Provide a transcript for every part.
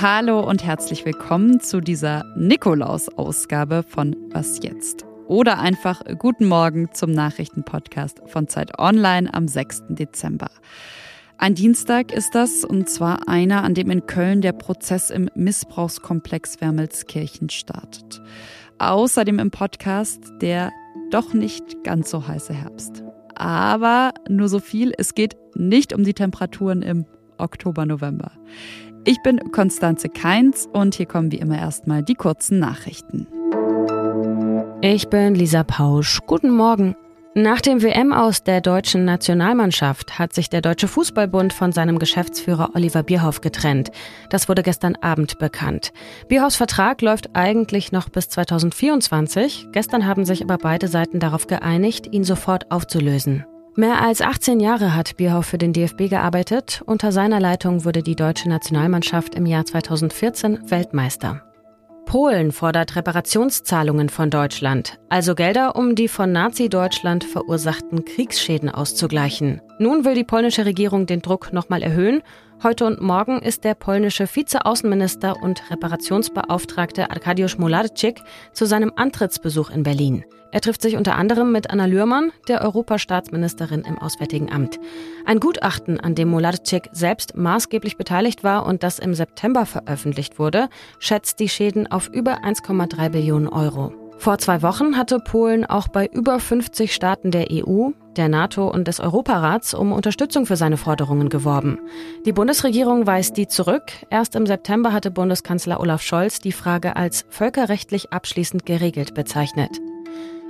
Hallo und herzlich willkommen zu dieser Nikolaus-Ausgabe von Was jetzt? Oder einfach Guten Morgen zum Nachrichtenpodcast von Zeit Online am 6. Dezember. Ein Dienstag ist das, und zwar einer, an dem in Köln der Prozess im Missbrauchskomplex Wermelskirchen startet. Außerdem im Podcast der doch nicht ganz so heiße Herbst. Aber nur so viel, es geht nicht um die Temperaturen im Oktober, November. Ich bin Konstanze Keins und hier kommen wie immer erstmal die kurzen Nachrichten. Ich bin Lisa Pausch. Guten Morgen. Nach dem WM aus der deutschen Nationalmannschaft hat sich der Deutsche Fußballbund von seinem Geschäftsführer Oliver Bierhoff getrennt. Das wurde gestern Abend bekannt. Bierhoffs Vertrag läuft eigentlich noch bis 2024. Gestern haben sich aber beide Seiten darauf geeinigt, ihn sofort aufzulösen. Mehr als 18 Jahre hat Bierhoff für den DFB gearbeitet. Unter seiner Leitung wurde die deutsche Nationalmannschaft im Jahr 2014 Weltmeister. Polen fordert Reparationszahlungen von Deutschland, also Gelder, um die von Nazi-Deutschland verursachten Kriegsschäden auszugleichen. Nun will die polnische Regierung den Druck nochmal erhöhen. Heute und morgen ist der polnische Vizeaußenminister und Reparationsbeauftragte Arkadiusz Mularczyk zu seinem Antrittsbesuch in Berlin. Er trifft sich unter anderem mit Anna Lührmann, der Europastaatsministerin im Auswärtigen Amt. Ein Gutachten, an dem Mularczyk selbst maßgeblich beteiligt war und das im September veröffentlicht wurde, schätzt die Schäden auf über 1,3 Billionen Euro. Vor zwei Wochen hatte Polen auch bei über 50 Staaten der EU, der NATO und des Europarats um Unterstützung für seine Forderungen geworben. Die Bundesregierung weist die zurück. Erst im September hatte Bundeskanzler Olaf Scholz die Frage als völkerrechtlich abschließend geregelt bezeichnet.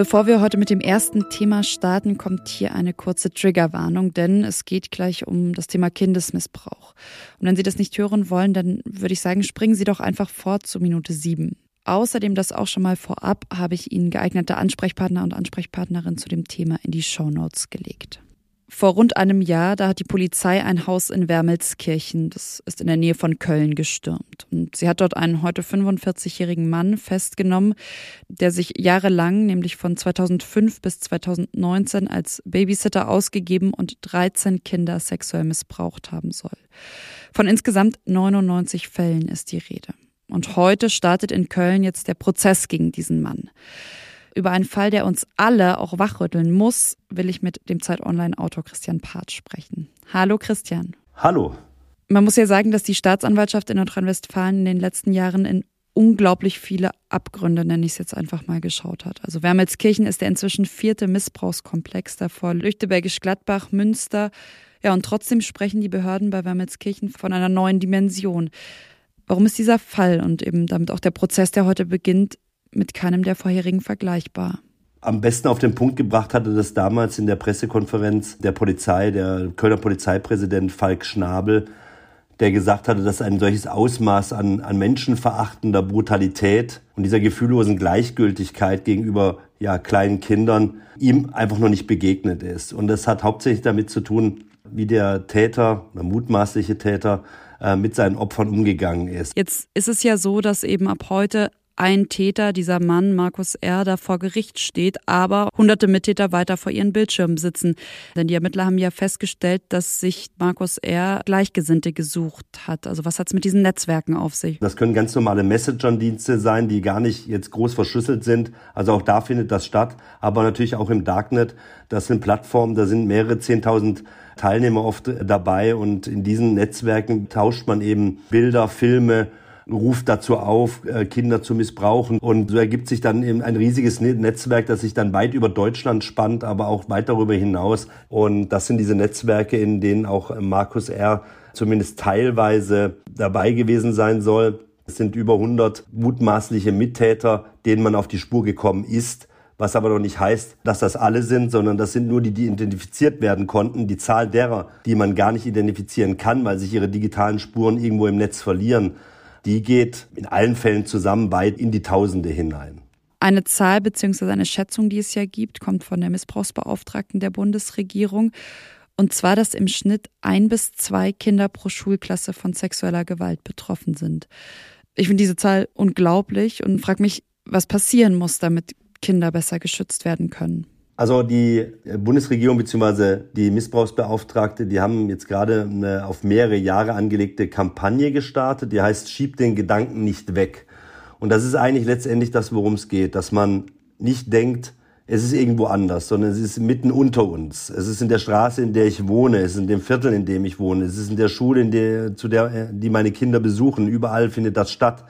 Bevor wir heute mit dem ersten Thema starten, kommt hier eine kurze Triggerwarnung, denn es geht gleich um das Thema Kindesmissbrauch. Und wenn Sie das nicht hören wollen, dann würde ich sagen, springen Sie doch einfach fort zu Minute sieben. Außerdem, das auch schon mal vorab, habe ich Ihnen geeignete Ansprechpartner und Ansprechpartnerin zu dem Thema in die Show Notes gelegt. Vor rund einem Jahr, da hat die Polizei ein Haus in Wermelskirchen, das ist in der Nähe von Köln, gestürmt. Und sie hat dort einen heute 45-jährigen Mann festgenommen, der sich jahrelang, nämlich von 2005 bis 2019, als Babysitter ausgegeben und 13 Kinder sexuell missbraucht haben soll. Von insgesamt 99 Fällen ist die Rede. Und heute startet in Köln jetzt der Prozess gegen diesen Mann. Über einen Fall, der uns alle auch wachrütteln muss, will ich mit dem Zeit Online-Autor Christian Part sprechen. Hallo Christian. Hallo. Man muss ja sagen, dass die Staatsanwaltschaft in Nordrhein-Westfalen in den letzten Jahren in unglaublich viele Abgründe, nenne ich es jetzt einfach mal, geschaut hat. Also Wermelskirchen ist der inzwischen vierte Missbrauchskomplex davor, Lüchtebergisch-Gladbach, Münster. Ja, und trotzdem sprechen die Behörden bei Wermelskirchen von einer neuen Dimension. Warum ist dieser Fall und eben damit auch der Prozess, der heute beginnt, mit keinem der vorherigen vergleichbar. Am besten auf den Punkt gebracht hatte das damals in der Pressekonferenz der Polizei, der Kölner Polizeipräsident Falk Schnabel, der gesagt hatte, dass ein solches Ausmaß an, an menschenverachtender Brutalität und dieser gefühllosen Gleichgültigkeit gegenüber ja, kleinen Kindern ihm einfach noch nicht begegnet ist. Und das hat hauptsächlich damit zu tun, wie der Täter, der mutmaßliche Täter, äh, mit seinen Opfern umgegangen ist. Jetzt ist es ja so, dass eben ab heute ein Täter, dieser Mann, Markus R., da vor Gericht steht, aber hunderte Mittäter weiter vor ihren Bildschirmen sitzen. Denn die Ermittler haben ja festgestellt, dass sich Markus R. Gleichgesinnte gesucht hat. Also was hat es mit diesen Netzwerken auf sich? Das können ganz normale Messenger-Dienste sein, die gar nicht jetzt groß verschlüsselt sind. Also auch da findet das statt. Aber natürlich auch im Darknet. Das sind Plattformen, da sind mehrere Zehntausend Teilnehmer oft dabei und in diesen Netzwerken tauscht man eben Bilder, Filme, ruft dazu auf, äh, Kinder zu missbrauchen. Und so ergibt sich dann eben ein riesiges ne-, Netzwerk, das sich dann weit über Deutschland spannt, aber auch weit darüber hinaus. Und das sind diese Netzwerke, in denen auch Markus R. zumindest teilweise dabei gewesen sein soll. Es sind über 100 mutmaßliche Mittäter denen man auf die Spur gekommen ist was aber noch nicht heißt, dass das alle sind, sondern das sind nur die, die identifiziert werden konnten. Die Zahl derer, die man gar nicht identifizieren kann, weil sich ihre digitalen Spuren irgendwo im Netz verlieren, die geht in allen Fällen zusammen weit in die Tausende hinein. Eine Zahl bzw. eine Schätzung, die es ja gibt, kommt von der Missbrauchsbeauftragten der Bundesregierung. Und zwar, dass im Schnitt ein bis zwei Kinder pro Schulklasse von sexueller Gewalt betroffen sind. Ich finde diese Zahl unglaublich und frage mich, was passieren muss, damit Kinder besser geschützt werden können? Also die Bundesregierung bzw. die Missbrauchsbeauftragte, die haben jetzt gerade eine auf mehrere Jahre angelegte Kampagne gestartet, die heißt Schieb den Gedanken nicht weg. Und das ist eigentlich letztendlich das, worum es geht, dass man nicht denkt, es ist irgendwo anders, sondern es ist mitten unter uns. Es ist in der Straße, in der ich wohne, es ist in dem Viertel, in dem ich wohne, es ist in der Schule, in der, zu der, die meine Kinder besuchen. Überall findet das statt.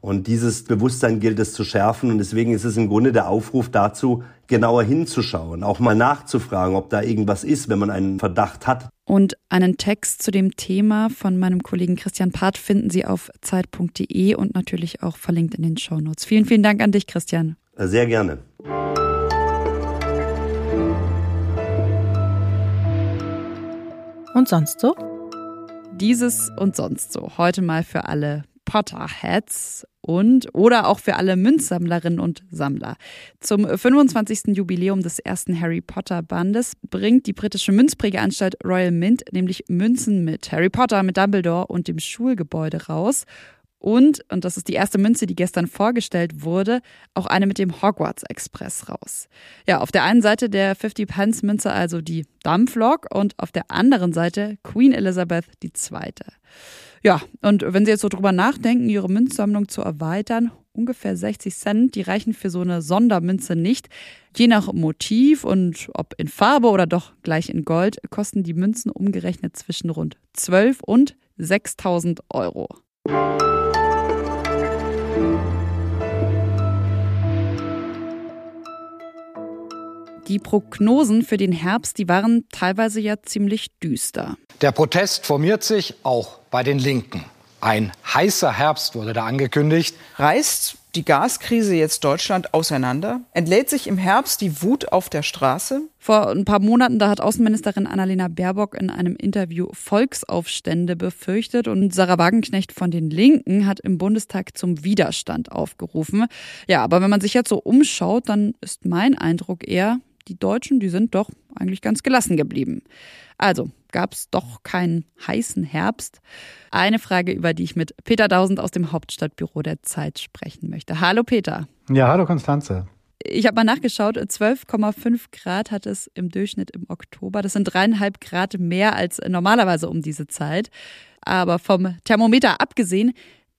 Und dieses Bewusstsein gilt es zu schärfen. Und deswegen ist es im Grunde der Aufruf dazu, genauer hinzuschauen, auch mal nachzufragen, ob da irgendwas ist, wenn man einen Verdacht hat. Und einen Text zu dem Thema von meinem Kollegen Christian Part finden Sie auf zeit.de und natürlich auch verlinkt in den Shownotes. Vielen, vielen Dank an dich, Christian. Sehr gerne. Und sonst so? Dieses und sonst so. Heute mal für alle Potterheads und oder auch für alle Münzsammlerinnen und Sammler. Zum 25. Jubiläum des ersten Harry Potter Bandes bringt die britische Münzprägeanstalt Royal Mint nämlich Münzen mit Harry Potter, mit Dumbledore und dem Schulgebäude raus. Und, und das ist die erste Münze, die gestern vorgestellt wurde, auch eine mit dem Hogwarts Express raus. Ja, auf der einen Seite der 50 Pence Münze also die Dampflok und auf der anderen Seite Queen Elizabeth II. Ja, und wenn Sie jetzt so drüber nachdenken, Ihre Münzsammlung zu erweitern, ungefähr 60 Cent, die reichen für so eine Sondermünze nicht. Je nach Motiv und ob in Farbe oder doch gleich in Gold, kosten die Münzen umgerechnet zwischen rund 12 und 6000 Euro. Die Prognosen für den Herbst, die waren teilweise ja ziemlich düster. Der Protest formiert sich auch bei den Linken. Ein heißer Herbst wurde da angekündigt. Reißt die Gaskrise jetzt Deutschland auseinander? Entlädt sich im Herbst die Wut auf der Straße? Vor ein paar Monaten, da hat Außenministerin Annalena Baerbock in einem Interview Volksaufstände befürchtet und Sarah Wagenknecht von den Linken hat im Bundestag zum Widerstand aufgerufen. Ja, aber wenn man sich jetzt so umschaut, dann ist mein Eindruck eher, die Deutschen, die sind doch eigentlich ganz gelassen geblieben. Also gab es doch keinen heißen Herbst. Eine Frage, über die ich mit Peter Dausend aus dem Hauptstadtbüro der Zeit sprechen möchte. Hallo Peter. Ja, hallo Konstanze. Ich habe mal nachgeschaut, 12,5 Grad hat es im Durchschnitt im Oktober. Das sind dreieinhalb Grad mehr als normalerweise um diese Zeit. Aber vom Thermometer abgesehen,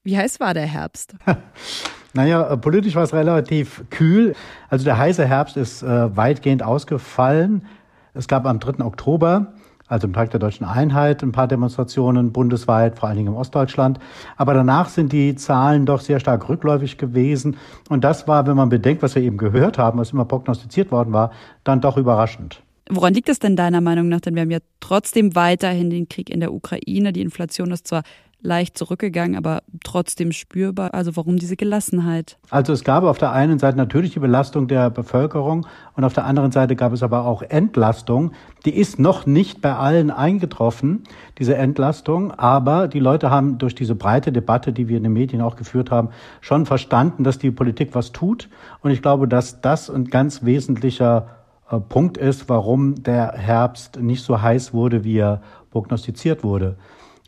wie heiß war der Herbst? Naja, äh, politisch war es relativ kühl. Also der heiße Herbst ist äh, weitgehend ausgefallen. Es gab am 3. Oktober, also am Tag der deutschen Einheit, ein paar Demonstrationen bundesweit, vor allen Dingen im Ostdeutschland. Aber danach sind die Zahlen doch sehr stark rückläufig gewesen. Und das war, wenn man bedenkt, was wir eben gehört haben, was immer prognostiziert worden war, dann doch überraschend. Woran liegt es denn deiner Meinung nach? Denn wir haben ja trotzdem weiterhin den Krieg in der Ukraine. Die Inflation ist zwar leicht zurückgegangen, aber trotzdem spürbar. Also warum diese Gelassenheit? Also es gab auf der einen Seite natürlich die Belastung der Bevölkerung und auf der anderen Seite gab es aber auch Entlastung. Die ist noch nicht bei allen eingetroffen, diese Entlastung, aber die Leute haben durch diese breite Debatte, die wir in den Medien auch geführt haben, schon verstanden, dass die Politik was tut. Und ich glaube, dass das ein ganz wesentlicher äh, Punkt ist, warum der Herbst nicht so heiß wurde, wie er prognostiziert wurde.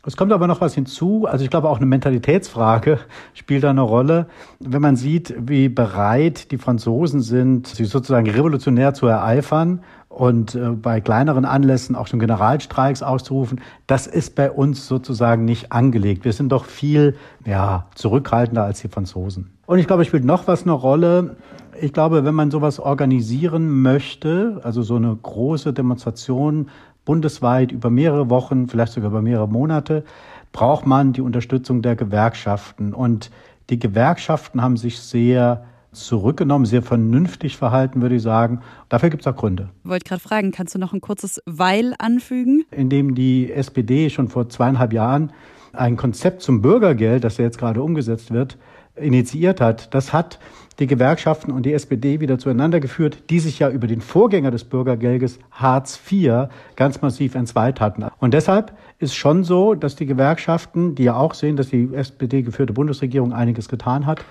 Es kommt aber noch was hinzu. Also ich glaube auch eine Mentalitätsfrage spielt da eine Rolle. Wenn man sieht, wie bereit die Franzosen sind, sich sozusagen revolutionär zu ereifern und äh, bei kleineren Anlässen auch schon Generalstreiks auszurufen, das ist bei uns sozusagen nicht angelegt. Wir sind doch viel ja, zurückhaltender als die Franzosen. Und ich glaube, es spielt noch was eine Rolle. Ich glaube, wenn man sowas organisieren möchte, also so eine große Demonstration bundesweit über mehrere Wochen, vielleicht sogar über mehrere Monate, braucht man die Unterstützung der Gewerkschaften. Und die Gewerkschaften haben sich sehr zurückgenommen, sehr vernünftig verhalten, würde ich sagen. Dafür gibt es auch Gründe. Ich wollte gerade fragen, kannst du noch ein kurzes Weil anfügen? Indem die SPD schon vor zweieinhalb Jahren ein Konzept zum Bürgergeld, das ja jetzt gerade umgesetzt wird, initiiert hat, das hat die Gewerkschaften und die SPD wieder zueinander geführt, die sich ja über den Vorgänger des Bürgergeldes Hartz IV ganz massiv entzweit hatten. Und deshalb ist schon so, dass die Gewerkschaften, die ja auch sehen, dass die SPD geführte Bundesregierung einiges getan hat,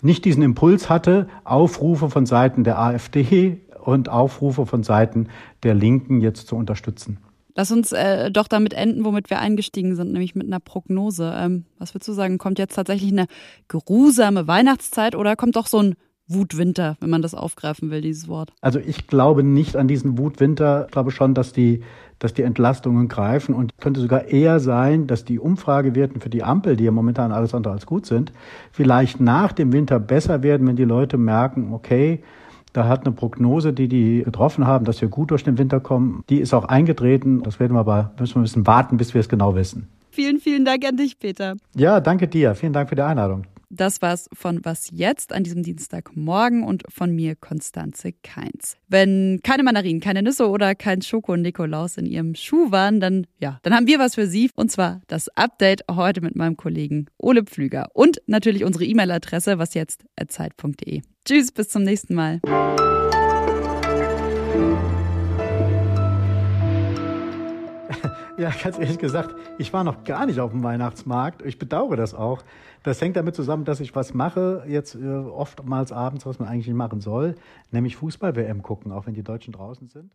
nicht diesen Impuls hatte, Aufrufe von Seiten der AfD und Aufrufe von Seiten der Linken jetzt zu unterstützen. Lass uns äh, doch damit enden, womit wir eingestiegen sind, nämlich mit einer Prognose. Ähm, was würdest du sagen? Kommt jetzt tatsächlich eine geruhsame Weihnachtszeit oder kommt doch so ein Wutwinter, wenn man das aufgreifen will, dieses Wort? Also ich glaube nicht an diesen Wutwinter. Ich glaube schon, dass die, dass die Entlastungen greifen und könnte sogar eher sein, dass die Umfragewerten für die Ampel, die ja momentan alles andere als gut sind, vielleicht nach dem Winter besser werden, wenn die Leute merken, okay, da hat eine Prognose, die die getroffen haben, dass wir gut durch den Winter kommen, die ist auch eingetreten. Das werden wir aber, müssen wir ein bisschen warten, bis wir es genau wissen. Vielen, vielen Dank an dich, Peter. Ja, danke dir. Vielen Dank für die Einladung. Das war's von Was jetzt an diesem Dienstagmorgen und von mir, Konstanze Keins. Wenn keine Mandarinen, keine Nüsse oder kein Schoko-Nikolaus in Ihrem Schuh waren, dann, ja, dann haben wir was für Sie. Und zwar das Update heute mit meinem Kollegen Ole Pflüger und natürlich unsere E-Mail-Adresse wasjetzt.zeit.de. Tschüss, bis zum nächsten Mal. Ja, ganz ehrlich gesagt, ich war noch gar nicht auf dem Weihnachtsmarkt. Ich bedauere das auch. Das hängt damit zusammen, dass ich was mache, jetzt äh, oftmals abends, was man eigentlich nicht machen soll, nämlich Fußball-WM gucken, auch wenn die Deutschen draußen sind.